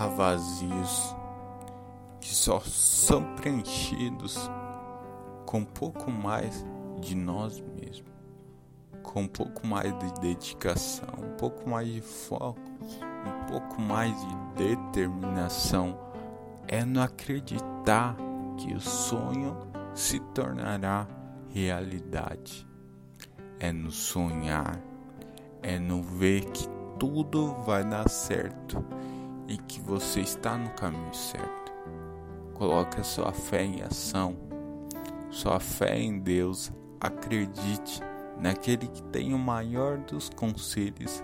Há vazios que só são preenchidos com pouco mais de nós mesmos, com um pouco mais de dedicação, um pouco mais de foco, um pouco mais de determinação. É no acreditar que o sonho se tornará realidade. É no sonhar, é no ver que tudo vai dar certo e que você está no caminho certo. Coloque a sua fé em ação, sua fé em Deus. Acredite naquele que tem o maior dos conselhos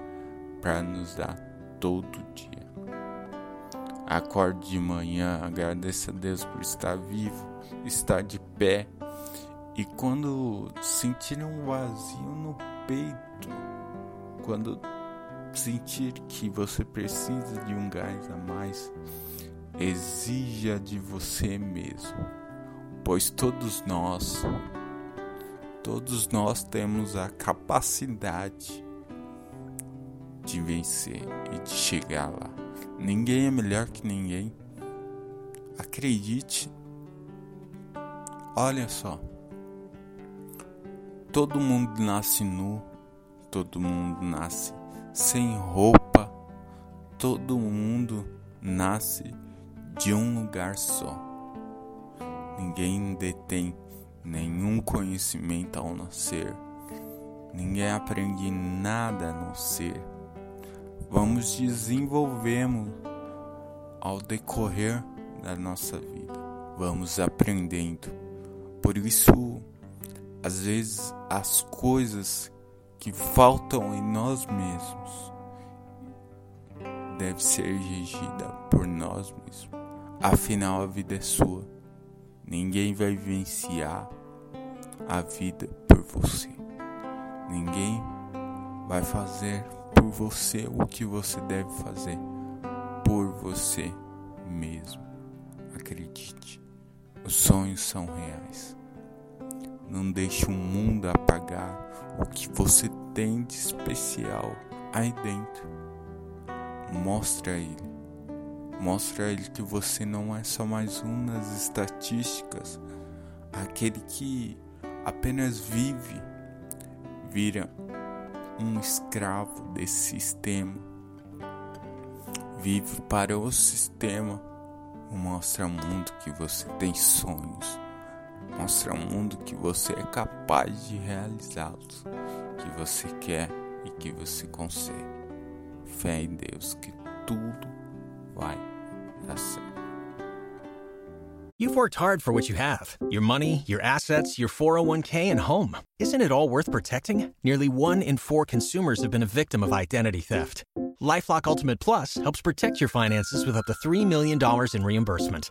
para nos dar todo dia. Acorde de manhã, agradeça a Deus por estar vivo, estar de pé. E quando sentir um vazio no peito, quando sentir que você precisa de um gás a mais, exija de você mesmo, pois todos nós, todos nós temos a capacidade de vencer e de chegar lá. Ninguém é melhor que ninguém. Acredite. Olha só. Todo mundo nasce nu, todo mundo nasce sem roupa, todo mundo nasce de um lugar só. Ninguém detém nenhum conhecimento ao nascer. Ninguém aprende nada a não ser. Vamos desenvolvendo ao decorrer da nossa vida. Vamos aprendendo. Por isso, às vezes as coisas que faltam em nós mesmos deve ser exigida por nós mesmos. Afinal, a vida é sua. Ninguém vai vivenciar a vida por você. Ninguém vai fazer por você o que você deve fazer por você mesmo. Acredite, os sonhos são reais. Não deixe o mundo apagar o que você tem de especial aí dentro. Mostre a ele. Mostre a ele que você não é só mais um nas estatísticas, aquele que apenas vive, vira um escravo desse sistema. Vive para o sistema. Mostra ao mundo que você tem sonhos Mostra ao mundo que você é capaz de realizá-los, que você quer e que você consegue. Fé em Deus que tudo vai dar certo. You've worked hard for what you have your money, your assets, your 401k, and home. Isn't it all worth protecting? Nearly one in four consumers have been a victim of identity theft. Lifelock Ultimate Plus helps protect your finances with up to $3 million in reimbursement.